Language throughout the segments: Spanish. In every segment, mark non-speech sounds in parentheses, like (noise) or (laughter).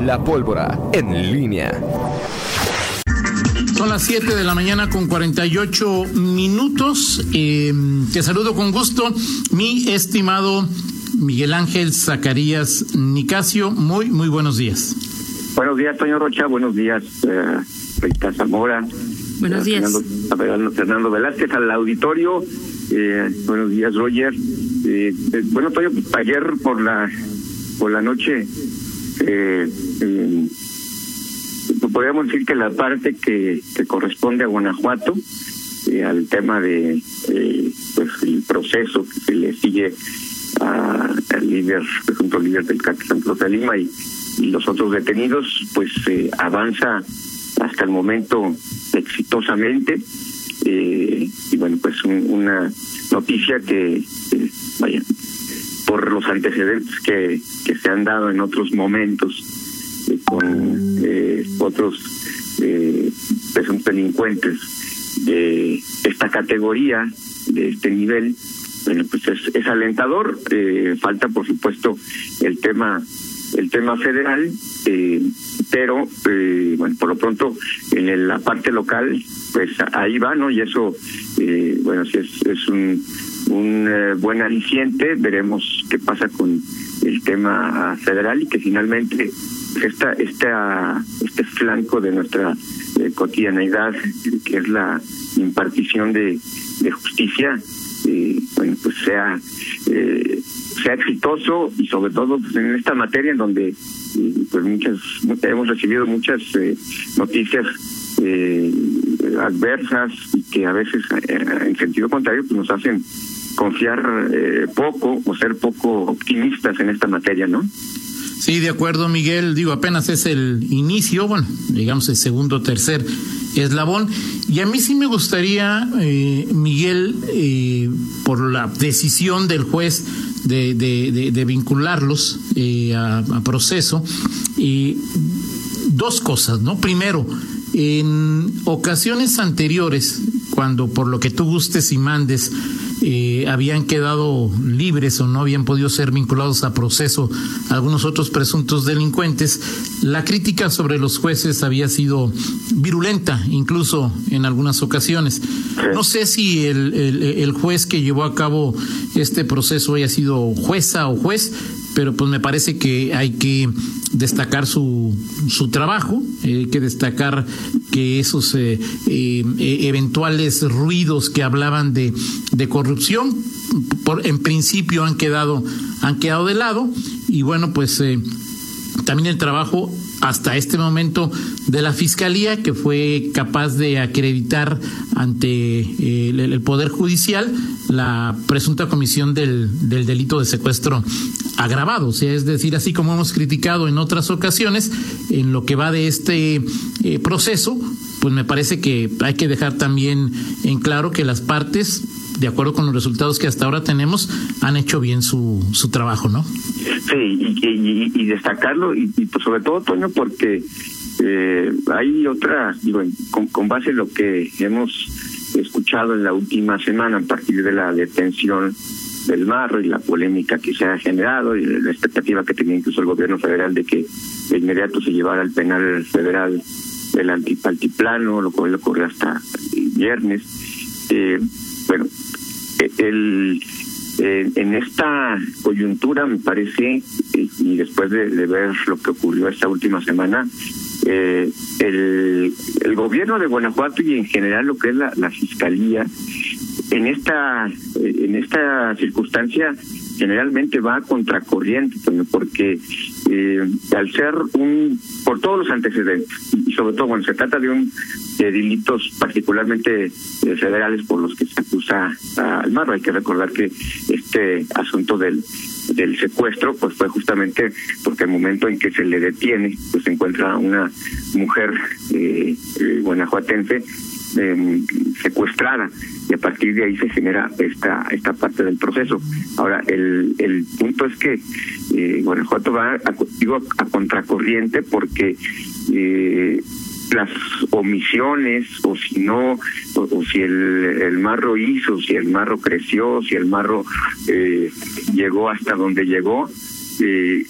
La pólvora en línea. Son las 7 de la mañana con 48 minutos. Eh, te saludo con gusto, mi estimado Miguel Ángel Zacarías Nicasio. Muy, muy buenos días. Buenos días, Toño Rocha. Buenos días, eh, Rita Zamora. Buenos días. Fernando, Fernando Velázquez, al auditorio. Eh, buenos días, Roger. Eh, eh, bueno, Toño, ayer por la por la noche eh, eh, podríamos decir que la parte que, que corresponde a Guanajuato eh, al tema de eh, pues el proceso que le sigue al líder presunto líder del cártel Santos de Lima y, los otros detenidos pues eh, avanza hasta el momento exitosamente. Y bueno pues un- una noticia que vaya por los antecedentes que, que se han dado en otros momentos eh, con eh, otros eh, presuntos delincuentes de esta categoría, de este nivel, bueno, pues es, es alentador. Eh, falta, por supuesto, el tema el tema federal, eh, pero eh, bueno, por lo pronto en la parte local, pues ahí va, ¿no? Y eso, eh, bueno, sí es, es un, un eh, buen aliciente. Veremos qué pasa con el tema federal y que finalmente esta, esta, este flanco de nuestra eh, cotidianeidad, que es la impartición de, justicia, eh, bueno, pues sea eh, sea exitoso y sobre todo pues, en esta materia en donde eh, pues muchas hemos recibido muchas eh, noticias eh, adversas y que a veces en sentido contrario pues nos hacen confiar eh, poco o ser poco optimistas en esta materia, ¿no? Sí, de acuerdo, Miguel. Digo, apenas es el inicio, bueno, digamos el segundo o tercer eslabón. Y a mí sí me gustaría, eh, Miguel, eh, por la decisión del juez de, de vincularlos eh, a, a proceso, eh, dos cosas, ¿no? Primero, en ocasiones anteriores, cuando por lo que tú gustes y mandes, eh, habían quedado libres o no habían podido ser vinculados a proceso algunos otros presuntos delincuentes, la crítica sobre los jueces había sido virulenta, incluso en algunas ocasiones. No sé si el, el, el juez que llevó a cabo este proceso haya sido jueza o juez, pero pues me parece que hay que destacar su, su trabajo, eh, hay que destacar que esos eh, eh, eventuales ruidos que hablaban de, de corrupción, por, en principio han quedado, han quedado de lado, y bueno, pues eh, también el trabajo hasta este momento de la Fiscalía, que fue capaz de acreditar ante el, el Poder Judicial la presunta comisión del, del, delito de secuestro agravado. O sea, es decir, así como hemos criticado en otras ocasiones, en lo que va de este eh, proceso, pues me parece que hay que dejar también en claro que las partes de acuerdo con los resultados que hasta ahora tenemos, han hecho bien su, su trabajo, ¿no? Sí, y, y, y destacarlo, y, y pues sobre todo, Toño, porque eh, hay otra, digo, con, base en lo que hemos escuchado en la última semana a partir de la detención del marro y la polémica que se ha generado y la expectativa que tenía incluso el gobierno federal de que de inmediato se llevara al penal federal el altiplano, lo cual ocurrió hasta viernes. Eh, bueno, el, eh, en esta coyuntura me parece, eh, y después de, ver lo que ocurrió esta última semana, eh, el, el gobierno de Guanajuato y en general lo que es la, la fiscalía, en esta, en esta circunstancia generalmente va contracorriente, porque eh, al ser un, por todos los antecedentes, y sobre todo, bueno, se trata de un de delitos particularmente eh, federales por los que se acusa al Marro. Hay que recordar que este asunto del del secuestro pues fue justamente porque el momento en que se le detiene pues se encuentra una mujer eh, eh, guanajuatense eh, secuestrada y a partir de ahí se genera esta esta parte del proceso. Ahora, el, el punto es que eh, Guanajuato va a, digo, a contracorriente porque eh, las omisiones o si no o, si el, el, marro hizo si el marro creció si el marro eh, llegó hasta donde llegó eh,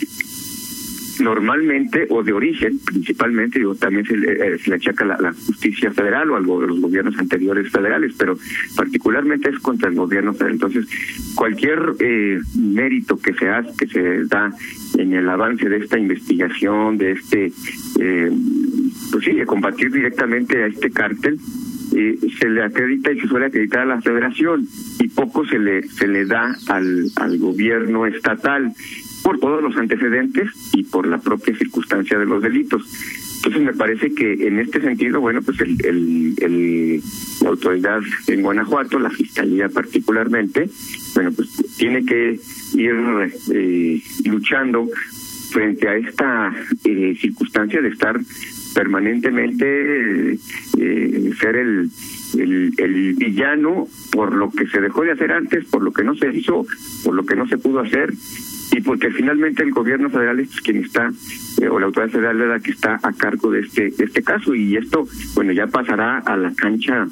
normalmente o de origen principalmente digo también se le, eh, se le achaca la, la, justicia federal o de los gobiernos anteriores federales pero particularmente es contra el gobierno federal. Entonces cualquier eh, mérito que se hace que se da en el avance de esta investigación de este eh, pues sí de combatir directamente a este cártel eh, se le acredita y se suele acreditar a la federación y poco se le se le da al, al gobierno estatal por todos los antecedentes y por la propia circunstancia de los delitos. Entonces me parece que en este sentido, bueno, pues el, el, el, la autoridad en Guanajuato, la fiscalía particularmente, bueno, pues tiene que ir eh, luchando frente a esta eh, circunstancia de estar permanentemente eh, ser el, el, el villano por lo que se dejó de hacer antes, por lo que no se hizo, por lo que no se pudo hacer y porque finalmente el gobierno federal es quien está eh, o la autoridad federal es la que está a cargo de este de este caso. Y esto bueno ya pasará a la cancha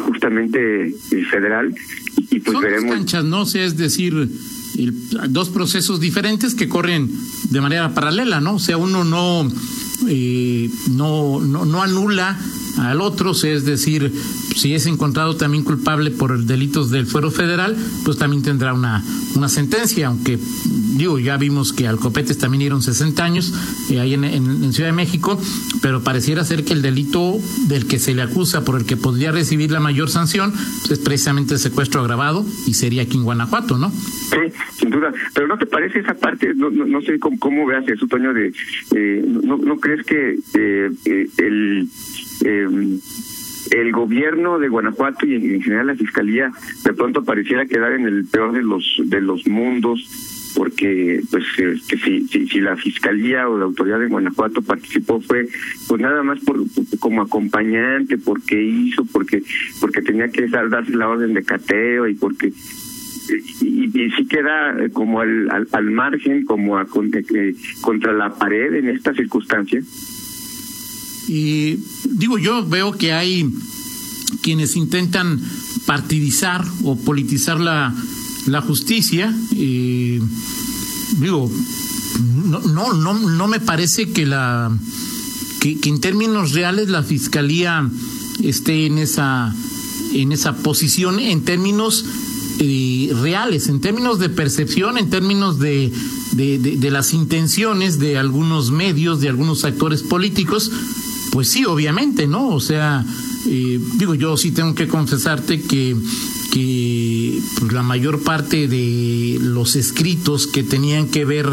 justamente federal. Y, y pues Son veremos. dos canchas no o sea, es decir el, dos procesos diferentes que corren de manera paralela no o sea uno no eh, no, no no anula al otro, es decir, si es encontrado también culpable por delitos del fuero federal, pues también tendrá una, una sentencia, aunque digo, ya vimos que al Copetes también dieron 60 años eh, ahí en, en, Ciudad de México, pero pareciera ser que el delito del que se le acusa, por el que podría recibir la mayor sanción, pues es precisamente el secuestro agravado y sería aquí en Guanajuato, ¿no? Sí, sin duda. Pero ¿no te parece esa parte? No, no sé cómo, cómo veas eso, Toño, de... Eh, no, ¿No crees que eh, el... Eh, el gobierno de Guanajuato y en general la fiscalía de pronto pareciera quedar en el peor de los de los mundos porque pues eh, que si, si, si la fiscalía o la autoridad de Guanajuato participó fue pues nada más por, como acompañante porque hizo porque porque tenía que darse la orden de cateo y porque y, y, sí queda como al, al, margen como a, contra la pared en esta circunstancia y digo, yo veo que hay quienes intentan partidizar o politizar la, la justicia. Y digo, no, no, no, no me parece que la que en términos reales la fiscalía esté en esa en esa posición en términos reales, en términos de percepción, en términos de, de, de, de, las intenciones de algunos medios, de algunos actores políticos, pues sí, obviamente, ¿no? O sea, eh, digo, yo sí tengo que confesarte que, que pues, la mayor parte de los escritos que tenían que ver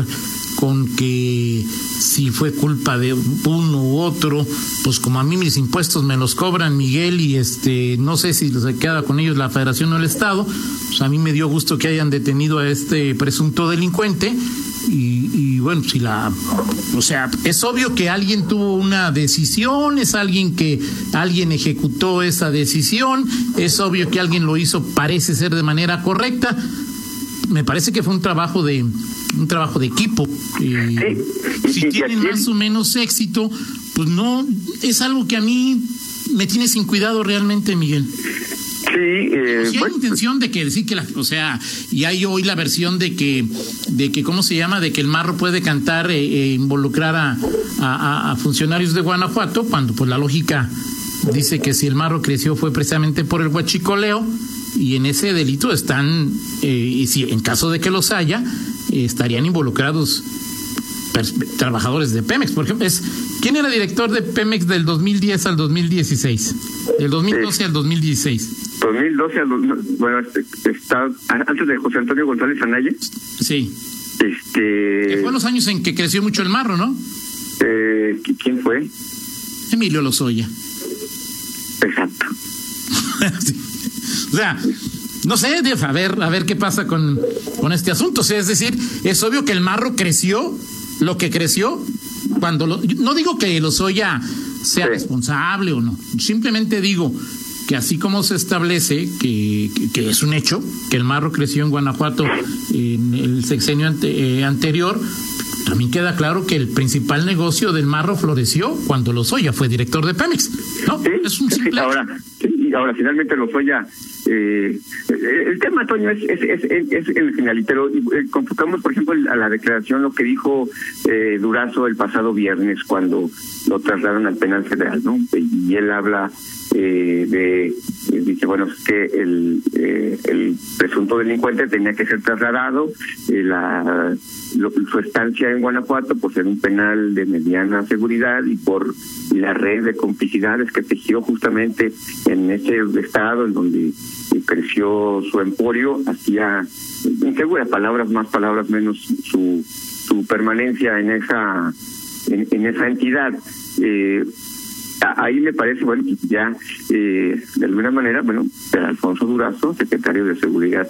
con que si fue culpa de uno u otro, pues como a mí mis impuestos me los cobran Miguel y este no sé si se queda con ellos la Federación o el Estado, pues a mí me dio gusto que hayan detenido a este presunto delincuente y, y, bueno, si la, o sea, es obvio que alguien tuvo una decisión, es alguien que alguien ejecutó esa decisión, es obvio que alguien lo hizo, parece ser de manera correcta. Me parece que fue un trabajo de un trabajo de equipo. Eh, sí. Si tienen más o menos éxito, pues no es algo que a mí me tiene sin cuidado realmente, Miguel. Sí, eh, si hay bueno, intención de que decir que la, o sea, y hay hoy la versión de que, de que, ¿cómo se llama? De que el marro puede cantar e involucrar a, a, a, funcionarios de Guanajuato, cuando pues la lógica dice que si el marro creció fue precisamente por el huachicoleo, y en ese delito están, eh, y si en caso de que los haya, eh, estarían involucrados trabajadores de Pemex, por ejemplo, es ¿quién era director de Pemex del 2010 al 2016? Del 2012 sí. al 2016. 2012 al bueno, este, está antes de José Antonio González Anaya. Sí. Este que fue los años en que creció mucho el marro, ¿no? Eh, ¿quién fue? Emilio Lozoya. Exacto. (laughs) sí. O sea, no sé, a ver, a ver qué pasa con, con este asunto. O sea, es decir, es obvio que el marro creció lo que creció cuando lo, no digo que Lozoya sea sí. responsable o no, simplemente digo que así como se establece que, que, que, es un hecho que el marro creció en Guanajuato en el sexenio ante, eh, anterior, también queda claro que el principal negocio del marro floreció cuando Lozoya fue director de Pemex, ¿no? Sí, es un simple ahora, ahora finalmente lo ya eh, el tema, Toño, es, es, es, es, el final, pero eh, por ejemplo, a la declaración lo que dijo eh, Durazo el pasado viernes cuando lo trasladaron al penal federal, ¿no? Y él habla eh, de dice bueno que el eh, el presunto delincuente tenía que ser trasladado eh, la su estancia en Guanajuato por ser un penal de mediana seguridad y por la red de complicidades que tejió justamente en ese estado en donde creció su emporio hacía insegura palabras más palabras menos su su permanencia en esa en, en esa entidad. Eh, ahí me parece, bueno, ya eh, de alguna manera, bueno, Alfonso Durazo, secretario de Seguridad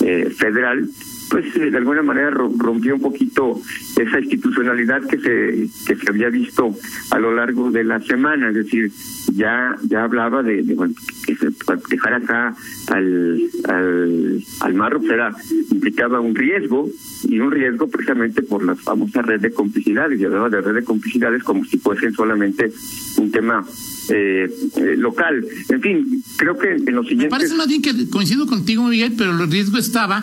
eh, Federal, pues eh, de alguna manera rompió un poquito esa institucionalidad que se que se había visto a lo largo de la semana, es decir, ya ya hablaba de, bueno, que se, dejar acá al al, al marro era, implicaba un riesgo y un riesgo precisamente por la famosa red de complicidades y hablaba de red de complicidades como si fuesen solamente un tema eh, eh, local. En fin, creo que en los siguientes... Me parece más bien que coincido contigo, Miguel, pero el riesgo estaba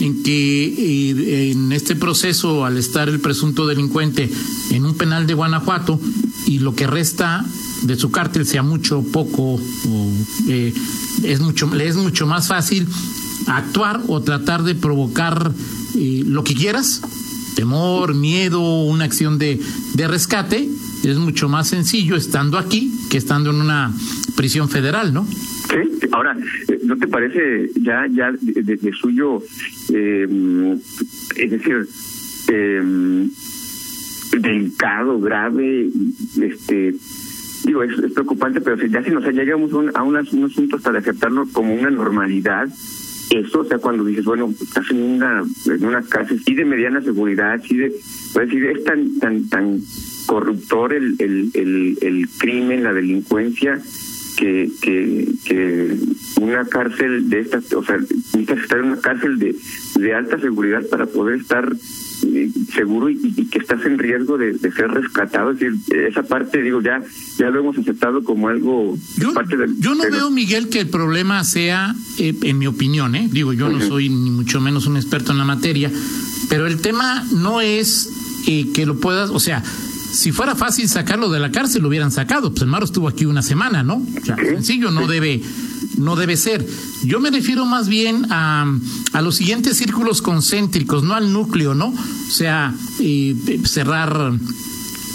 en que eh, en este proceso, al estar el presunto delincuente en un penal de Guanajuato y lo que resta de su cártel sea mucho, poco, o, eh, es mucho, le es mucho más fácil actuar o tratar de provocar eh, lo que quieras, temor, miedo, una acción de, de rescate, es mucho más sencillo estando aquí que estando en una prisión federal, ¿no? Sí, ahora, eh, ¿no te parece ya ya de, suyo, eh, es decir, eh, delicado, grave, este digo, es, preocupante, pero si ya si nos llegamos un, a un, asunto hasta aceptarlo como una normalidad, eso, o sea, cuando dices, bueno, estás en una, en una cárcel, sí de mediana seguridad, sí de, pues es tan, tan, tan corruptor el, el, el, el crimen, la delincuencia, que, que, que una cárcel de estas, o sea, necesitas estar en una cárcel de, de alta seguridad para poder estar eh, seguro y, y, que estás en riesgo de, de, ser rescatado. Es decir, esa parte, digo, ya ya lo hemos aceptado como algo. Yo, parte del, yo no pero... veo, Miguel, que el problema sea, eh, en mi opinión, ¿eh? digo, yo uh -huh. no soy ni mucho menos un experto en la materia, pero el tema no es eh, que lo puedas, o sea, si fuera fácil sacarlo de la cárcel, lo hubieran sacado. Pues el Maro estuvo aquí una semana, ¿no? O sea, sencillo, no debe, no debe ser. Yo me refiero más bien a, a los siguientes círculos concéntricos, no al núcleo, ¿no? O sea, eh, cerrar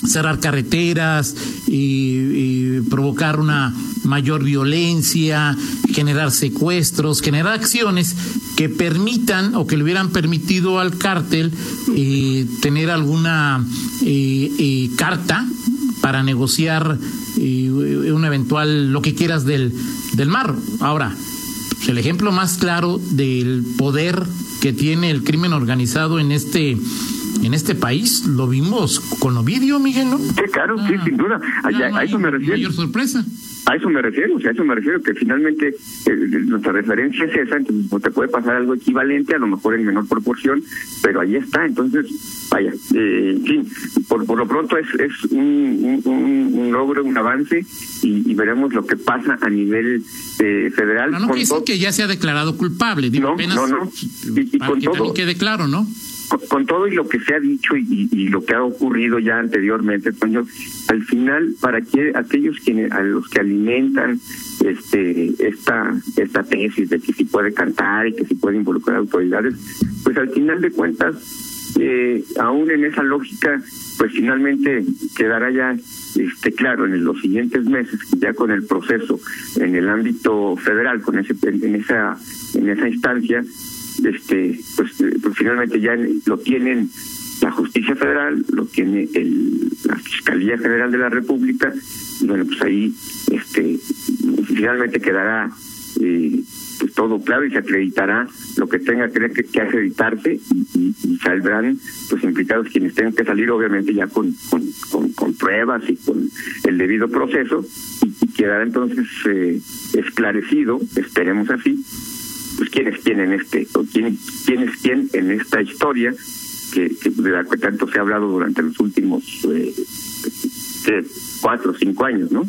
cerrar carreteras, y, provocar una mayor violencia, generar secuestros, generar acciones que permitan o que le hubieran permitido al cártel eh, tener alguna eh, eh, carta para negociar un eventual lo que quieras del, del mar. Ahora, el ejemplo más claro del poder que tiene el crimen organizado en este en este país lo vimos con Ovidio, Miguel, ¿no? Sí, claro, ah, sí, sin duda. A, no a eso me refiero. Mayor sorpresa. A eso me refiero, o sea, a eso me refiero, que finalmente eh, nuestra referencia es esa, entonces pues, te puede pasar algo equivalente, a lo mejor en menor proporción, pero ahí está, entonces, vaya, eh, en fin, por, por lo pronto es, es un, un, un logro, un avance, y, y, veremos lo que pasa a nivel eh, federal. No, no quiere decir que ya se ha declarado culpable, digo, no, apenas no, no. Y, y para con que todo, también quede claro, ¿no? Con, todo y lo que se ha dicho y, y, lo que ha ocurrido ya anteriormente, Toño, al final, para que aquellos quienes, a los que alimentan este esta esta tesis de que si puede cantar y que si puede involucrar autoridades, pues al final de cuentas, eh, aún en esa lógica, pues finalmente quedará ya este claro en los siguientes meses ya con el proceso en el ámbito federal con ese en esa en esa instancia este pues, pues, finalmente ya lo tienen la justicia federal lo tiene el, la fiscalía general de la república y bueno pues ahí este finalmente quedará eh, pues todo claro y se acreditará lo que tenga que, que acreditarse y, saldrán pues implicados quienes tengan que salir obviamente ya con con, con, con pruebas y con el debido proceso y, y quedará entonces eh, esclarecido esperemos así pues quién es quién en este, o quién, quién es quién en esta historia que, que de la que tanto se ha hablado durante los últimos eh, cuatro o cinco años, ¿no?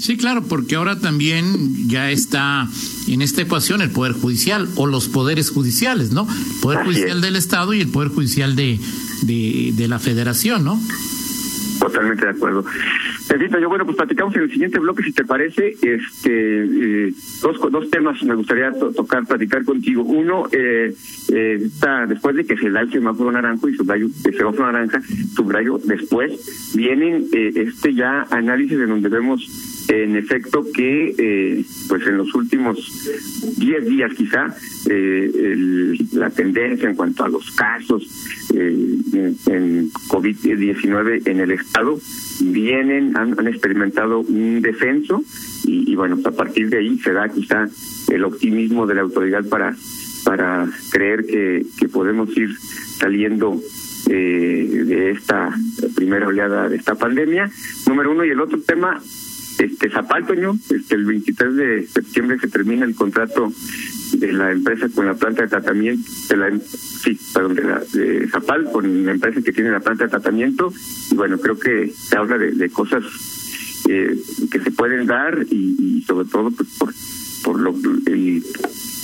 Sí, claro, porque ahora también ya está en esta ecuación el Poder Judicial o los poderes judiciales, ¿no? El Poder Judicial del Estado y el Poder Judicial de, de, de la Federación, ¿no? Totalmente de acuerdo. Pedrito, yo bueno, pues platicamos en el siguiente bloque, si te parece, este, eh, dos, dos temas me gustaría tocar, platicar contigo. Uno, eh, eh, está, después de que se da el semáforo naranjo y subrayo el semáforo naranja, subrayo después, vienen eh, este ya análisis en donde vemos en efecto que eh, pues en los últimos 10 días quizá el, la tendencia en cuanto a los casos en, en COVID-19 en el estado vienen, han, han, experimentado un descenso y, y bueno, a partir de ahí se da quizá el optimismo de la autoridad para para creer que, que podemos ir saliendo eh, de esta primera oleada de esta pandemia, número uno, y el otro tema, este Zapaltoño, este el 23 de septiembre se termina el contrato de la empresa con la planta de tratamiento, de la sí, perdón, de, la, de Zapal con la empresa que tiene la planta de tratamiento, y bueno, creo que se habla de, cosas eh, que se pueden dar y, sobre todo pues, por, por lo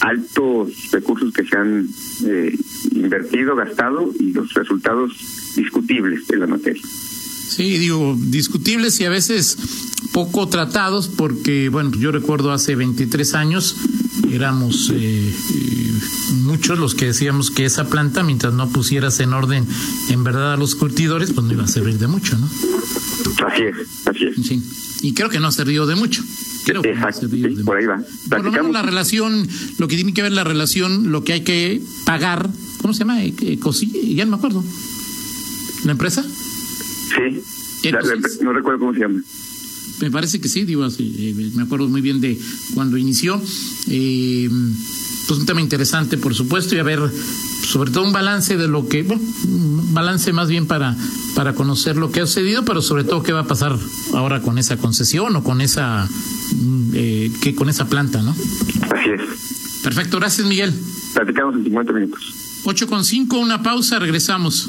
altos recursos que se han eh, invertido, gastado y los resultados discutibles de la materia. Sí, digo, discutibles y a veces poco tratados porque, bueno, yo recuerdo hace 23 años éramos eh, muchos los que decíamos que esa planta, mientras no pusieras en orden en verdad a los curtidores, pues no iba a servir de mucho, ¿no? Así es, así es. Sí, y creo que no ha servido de mucho. Creo que Exacto, sí, por ahí va. Por lo menos la relación, lo que tiene que ver la relación, lo que hay que pagar, ¿cómo se llama? Eh, ya no me acuerdo. ¿La empresa? Sí, la, no recuerdo cómo se llama. Me parece que sí, digo así, eh, me acuerdo muy bien de cuando inició. Eh, pues un tema interesante, por supuesto, y a ver, sobre todo un balance de lo que, bueno, un balance más bien para, para conocer lo que ha sucedido, pero sobre todo qué va a pasar ahora con esa concesión o con esa, eh, que con esa planta, ¿no? Así es. Perfecto, gracias Miguel. Platicamos en 50 minutos. 8 con 5, una pausa, regresamos.